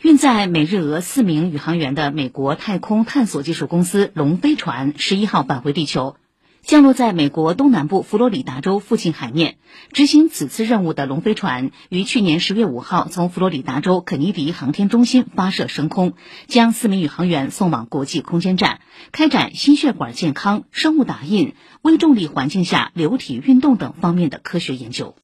运载美日俄四名宇航员的美国太空探索技术公司龙飞船十一号返回地球降落在美国东南部佛罗里达州附近海面。执行此次任务的龙飞船于去年十月五号从佛罗里达州肯尼迪航天中心发射升空将四名宇航员送往国际空间站开展心血管健康生物打印微重力环境下流体运动等方面的科学研究。